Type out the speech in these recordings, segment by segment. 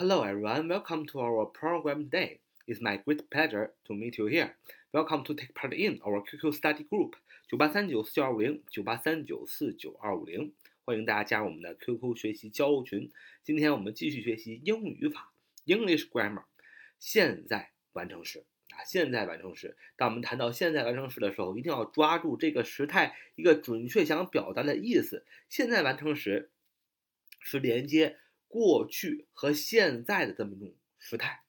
Hello everyone, welcome to our program today. It's my great pleasure to meet you here. Welcome to take part in our QQ study group 九八三九四九二五零九八三九四九二五零，欢迎大家加入我们的 QQ 学习交流群。今天我们继续学习英语语法 English grammar 现在完成时啊，现在完成时。当我们谈到现在完成时的时候，一定要抓住这个时态一个准确想表达的意思。现在完成时是连接。过去和现在的这么一种时态，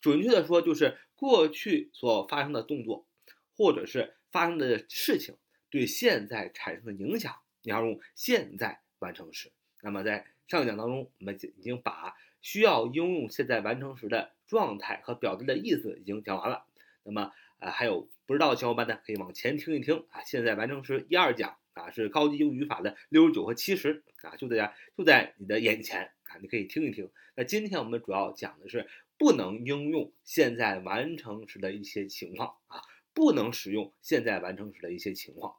准确的说就是过去所发生的动作，或者是发生的事情对现在产生的影响，你要用现在完成时。那么在上一讲当中，我们已经把需要应用现在完成时的状态和表达的意思已经讲完了。那么呃还有不知道的小伙伴呢，可以往前听一听啊。现在完成时一二讲啊是高级英语语法的六十九和七十啊，就在就在你的眼前。你可以听一听。那今天我们主要讲的是不能应用现在完成时的一些情况啊，不能使用现在完成时的一些情况。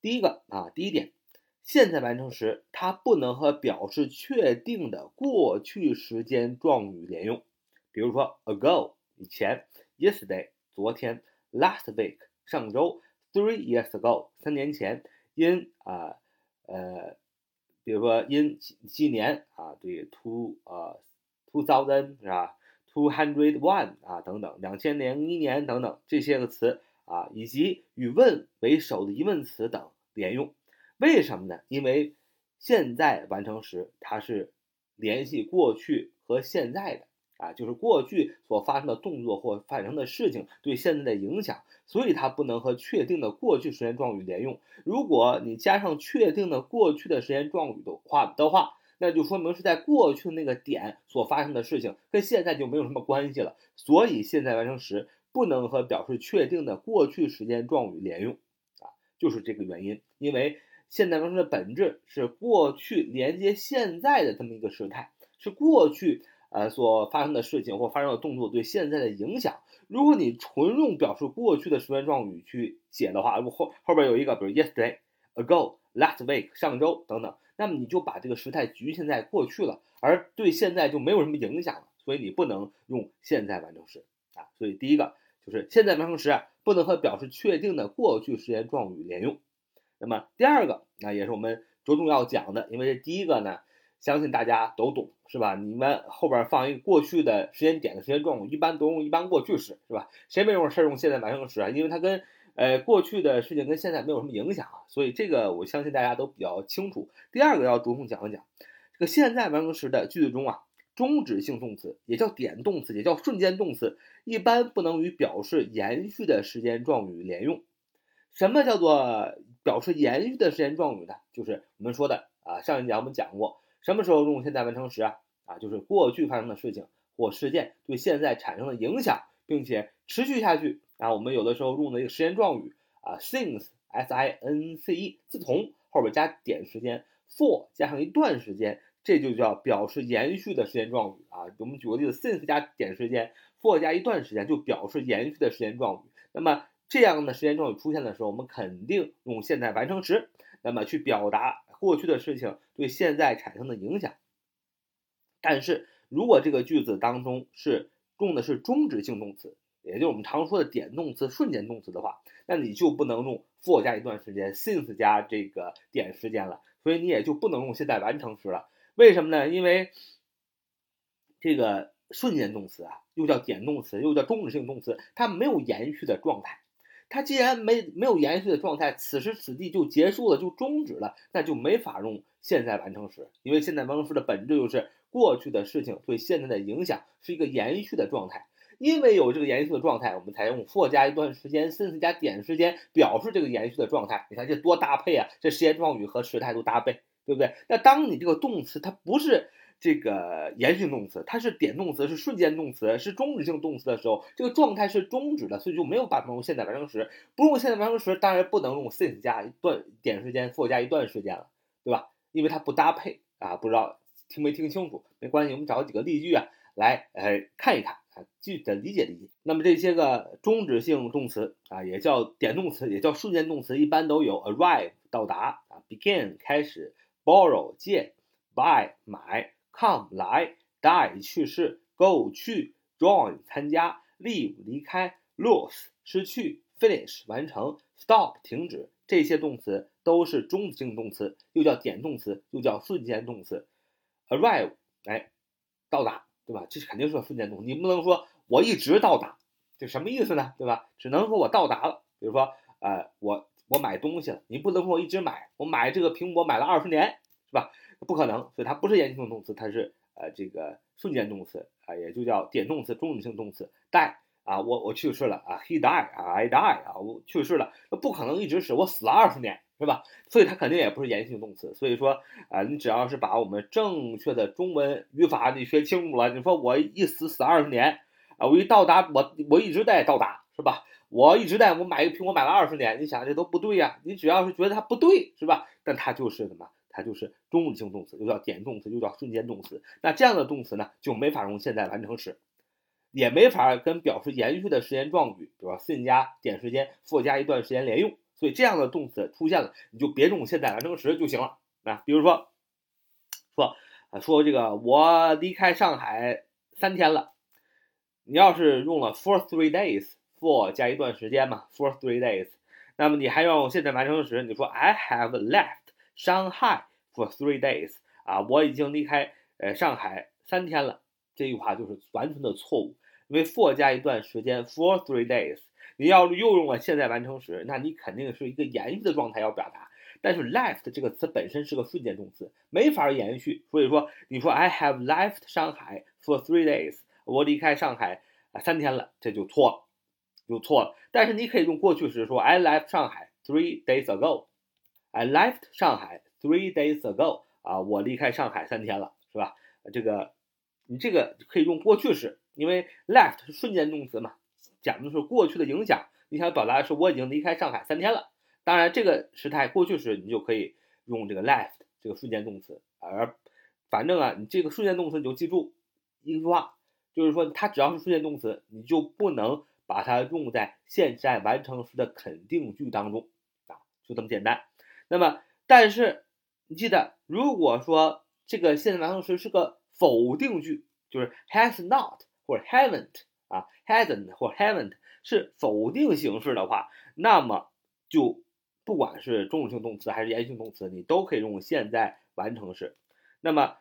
第一个啊，第一点，现在完成时它不能和表示确定的过去时间状语连用。比如说，ago 以前，yesterday 昨天，last week 上周，three years ago 三年前，in 啊呃。比如说，in 几年啊，对，two 呃，two thousand 是吧？two hundred one 啊，等等，两千零一年等等这些个词啊，以及与问为首的疑问词等连用。为什么呢？因为现在完成时它是联系过去和现在的。啊，就是过去所发生的动作或发生的事情对现在的影响，所以它不能和确定的过去时间状语连用。如果你加上确定的过去的时间状语的话的话，那就说明是在过去那个点所发生的事情跟现在就没有什么关系了。所以现在完成时不能和表示确定的过去时间状语连用，啊，就是这个原因。因为现在完成的本质是过去连接现在的这么一个时态，是过去。呃，所发生的事情或发生的动作对现在的影响，如果你纯用表示过去的时间状语去写的话，如果后后边有一个，比如 yesterday、ago、last week 上周等等，那么你就把这个时态局限在过去了，而对现在就没有什么影响了，所以你不能用现在完成时啊。所以第一个就是现在完成时啊，不能和表示确定的过去时间状语连用。那么第二个，那也是我们着重要讲的，因为这第一个呢。相信大家都懂，是吧？你们后边放一个过去的时间点的时间状语，一般都用一般过去时，是吧？谁没有事用现在完成时啊？因为它跟呃过去的事情跟现在没有什么影响啊，所以这个我相信大家都比较清楚。第二个要着重讲一讲，这个现在完成时的句子中啊，终止性动词也叫点动词，也叫瞬间动词，一般不能与表示延续的时间状语连用。什么叫做表示延续的时间状语呢？就是我们说的啊，上一讲我们讲过。什么时候用现在完成时啊？啊，就是过去发生的事情或事件对现在产生的影响，并且持续下去啊。我们有的时候用的一个时间状语啊，since s i n c e，自从后边加点时间，for 加上一段时间，这就叫表示延续的时间状语啊。我们举个例子，since 加点时间，for 加一段时间，就表示延续的时间状语。那么这样的时间状语出现的时候，我们肯定用现在完成时，那么去表达。过去的事情对现在产生的影响，但是如果这个句子当中是用的是终止性动词，也就是我们常说的点动词、瞬间动词的话，那你就不能用 for 加一段时间，since 加这个点时间了，所以你也就不能用现在完成时了。为什么呢？因为这个瞬间动词啊，又叫点动词，又叫终止性动词，它没有延续的状态。它既然没没有延续的状态，此时此地就结束了，就终止了，那就没法用现在完成时，因为现在完成时的本质就是过去的事情对现在的影响是一个延续的状态，因为有这个延续的状态，我们才用 for 加一段时间，since 加点时间表示这个延续的状态。你看这多搭配啊，这时间状语和时态都搭配，对不对？那当你这个动词它不是。这个延续动词，它是点动词，是瞬间动词，是终止性动词的时候，这个状态是终止的，所以就没有办法用现在完成时。不用现在完成时，当然不能用 since 加一段点时间，for 加一段时间了，对吧？因为它不搭配啊。不知道听没听清楚？没关系，我们找几个例句啊，来呃看一看啊，具体的理解理解。那么这些个终止性动词啊，也叫点动词，也叫瞬间动词，一般都有 arrive 到达啊，begin 开始，borrow 借，buy 买。Come 来 die 去世，go 去，join 参加，leave 离开，lose 失去，finish 完成，stop 停止。这些动词都是中性动词，又叫点动词，又叫瞬间动词。arrive 哎，到达，对吧？这肯定是个瞬间动词，你不能说我一直到达，这什么意思呢？对吧？只能说我到达了。比如说，呃，我我买东西了，你不能说我一直买，我买这个苹果买了二十年，是吧？不可能，所以它不是延续性动词，它是呃这个瞬间动词啊，也就叫点动词、终止性动词。die 啊，我我去世了啊，he die 啊，I die 啊，我去世了，那不可能一直死，我死了二十年，是吧？所以它肯定也不是延续性动词。所以说啊，你只要是把我们正确的中文语法你学清楚了，你说我一死死二十年啊，我一到达我我一直在到达，是吧？我一直在我买一个苹果买了二十年，你想这都不对呀？你只要是觉得它不对，是吧？但它就是什么？它就是中止性动词，又叫点动词，又叫瞬间动词。那这样的动词呢，就没法用现在完成时，也没法跟表示延续的时间状语，比如说 sin 加点时间，for 加一段时间连用。所以这样的动词出现了，你就别用现在完成时就行了。啊，比如说说啊，说这个我离开上海三天了，你要是用了 for three days，for 加一段时间嘛，for three days，那么你还要用现在完成时，你说 I have left。Shanghai for three days 啊，我已经离开呃上海三天了。这句话就是完全的错误，因为 for 加一段时间 for three days，你要又用了现在完成时，那你肯定是一个延续的状态要表达。但是 left 这个词本身是个瞬间动词，没法延续。所以说，你说 I have left Shanghai for three days，我离开上海啊三天了，这就错了，就错了。但是你可以用过去时说 I left Shanghai three days ago。I left 上海 three days ago 啊，我离开上海三天了，是吧？这个你这个可以用过去时，因为 left 是瞬间动词嘛，讲的是过去的影响。你想表达的是我已经离开上海三天了，当然这个时态过去时你就可以用这个 left 这个瞬间动词。而反正啊，你这个瞬间动词你就记住一句话，就是说它只要是瞬间动词，你就不能把它用在现在完成时的肯定句当中啊，就这么简单。那么，但是你记得，如果说这个现在完成时是个否定句，就是 has not 或者 haven't 啊，hasn't 或 haven't 是否定形式的话，那么就不管是中性动词还是延续性动词，你都可以用现在完成时。那么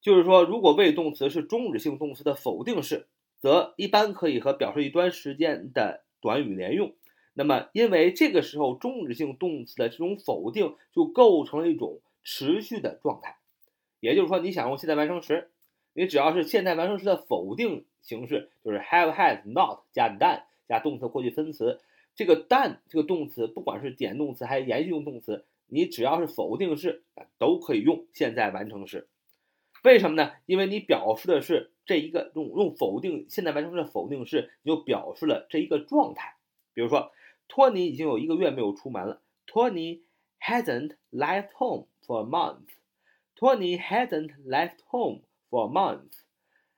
就是说，如果谓语动词是终止性动词的否定式，则一般可以和表示一段时间的短语连用。那么，因为这个时候终止性动词的这种否定就构成了一种持续的状态，也就是说，你想用现在完成时，你只要是现在完成时的否定形式，就是 have has not 加 done 加动词过去分词，这个 done 这个动词，不管是点动词还是延续性动词，你只要是否定式，都可以用现在完成时。为什么呢？因为你表示的是这一个用用否定现在完成时的否定式，你就表示了这一个状态，比如说。托尼已经有一个月没有出门了。托尼 hasn't left home for a month. 托尼 hasn't left home for a month.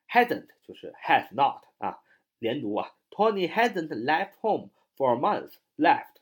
hasn't 就是 has not 啊，连读啊。托尼 hasn't left home for a month. left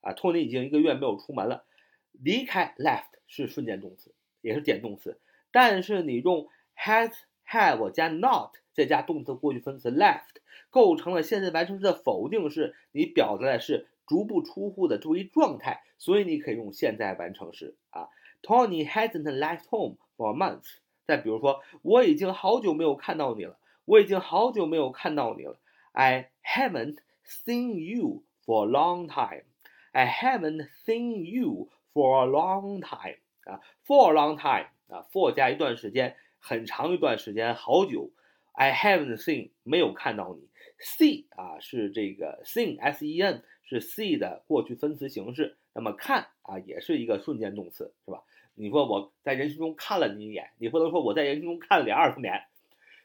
啊，托尼已经一个月没有出门了。离开 left 是瞬间动词，也是点动词，但是你用 has have 加 not 再加动词过去分词 left。构成了现在完成时的否定式，你表达的是足不出户的这一状态，所以你可以用现在完成时啊。Tony hasn't left home for months。再比如说，我已经好久没有看到你了，我已经好久没有看到你了。I haven't seen you for a long time. I haven't seen you for a long time. 啊，for a long time 啊，for 加一段时间，很长一段时间，好久。I haven't seen 没有看到你。see 啊是这个 seen s e n 是 see 的过去分词形式，那么看啊也是一个瞬间动词，是吧？你说我在人群中看了你一眼，你不能说我在人群中看了你二十年，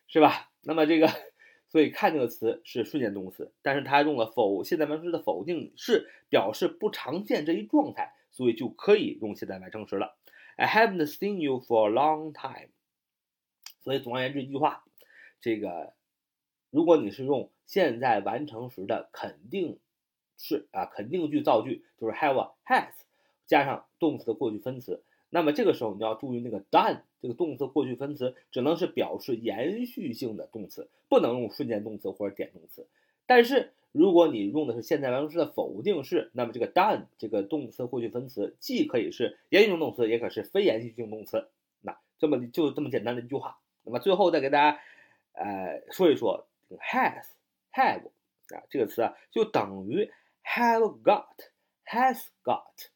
是吧？那么这个，所以看这个词是瞬间动词，但是它用了否现在完成时的否定式，表示不常见这一状态，所以就可以用现在完成时了。I haven't seen you for a long time。所以总而言之一句话，这个。如果你是用现在完成时的肯定式啊，肯定句造句，就是 have has 加上动词的过去分词，那么这个时候你要注意那个 done 这个动词过去分词只能是表示延续性的动词，不能用瞬间动词或者点动词。但是如果你用的是现在完成时的否定式，那么这个 done 这个动词过去分词既可以是延续性动词，也可是非延续性动词。那这么就这么简单的一句话。那么最后再给大家呃说一说 has have 啊这个词啊就等于 have got has got。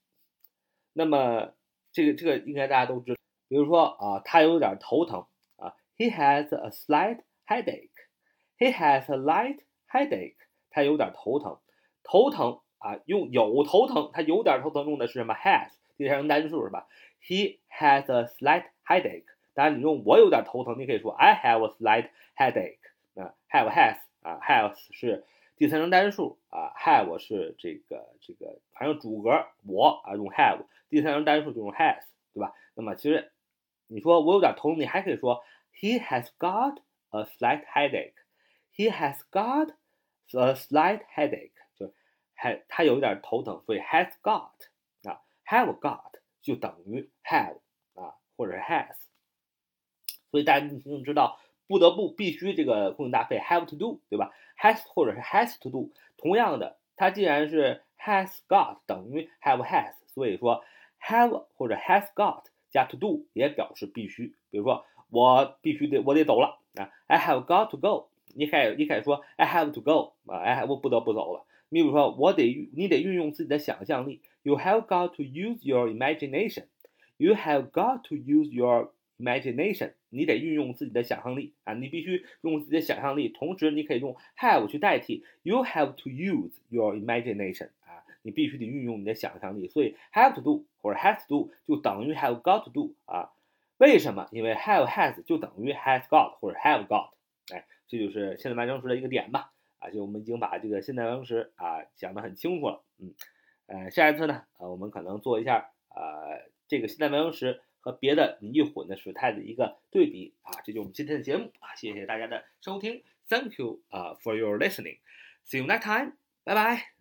那么这个这个应该大家都知道，比如说啊他有点头疼啊，he has a slight headache，he has a light headache。他有点头疼，头疼啊，用有头疼，他有点头疼，用的是什么？has 第三人单数是吧？He has a slight headache。当然，你用我有点头疼，你可以说 I have a slight headache。啊，have has 啊，has 是第三人单数啊，have 是这个这个反正主格我啊用 have，第三人单数就用 has，对吧？那么其实你说我有点头疼，你还可以说 He has got a slight headache。He has got A slight headache，就是还他有一点头疼，所以 has got 啊，have got 就等于 have 啊，或者是 has， 所以大家一定知道，不得不必须这个固定搭配 have to do，对吧？has 或者是 has to do，同样的，它既然是 has got 等于 have has，所以说 have 或者 has got 加 to do 也表示必须。比如说我必须得我得走了啊，I have got to go。你可以，你可以说 I have to go 啊，哎，我不得不走了。你比如说，我得，你得运用自己的想象力。You have got to use your imagination. You have got to use your imagination. 你得运用自己的想象力啊，你必须用自己的想象力。同时，你可以用 have 去代替。You have to use your imagination. 啊，你必须得运用你的想象力。所以 have to do 或者 has to do 就等于 have got to do 啊。为什么？因为 have has 就等于 has got 或者 have got。哎。这就是现在完成时的一个点吧，啊，就我们已经把这个现在完成时啊讲得很清楚了，嗯，呃，下一次呢，呃，我们可能做一下呃这个现在完成时和别的泥混的时态的一个对比啊，这就是我们今天的节目啊，谢谢大家的收听，Thank you 啊 for your listening，See you next time，拜拜。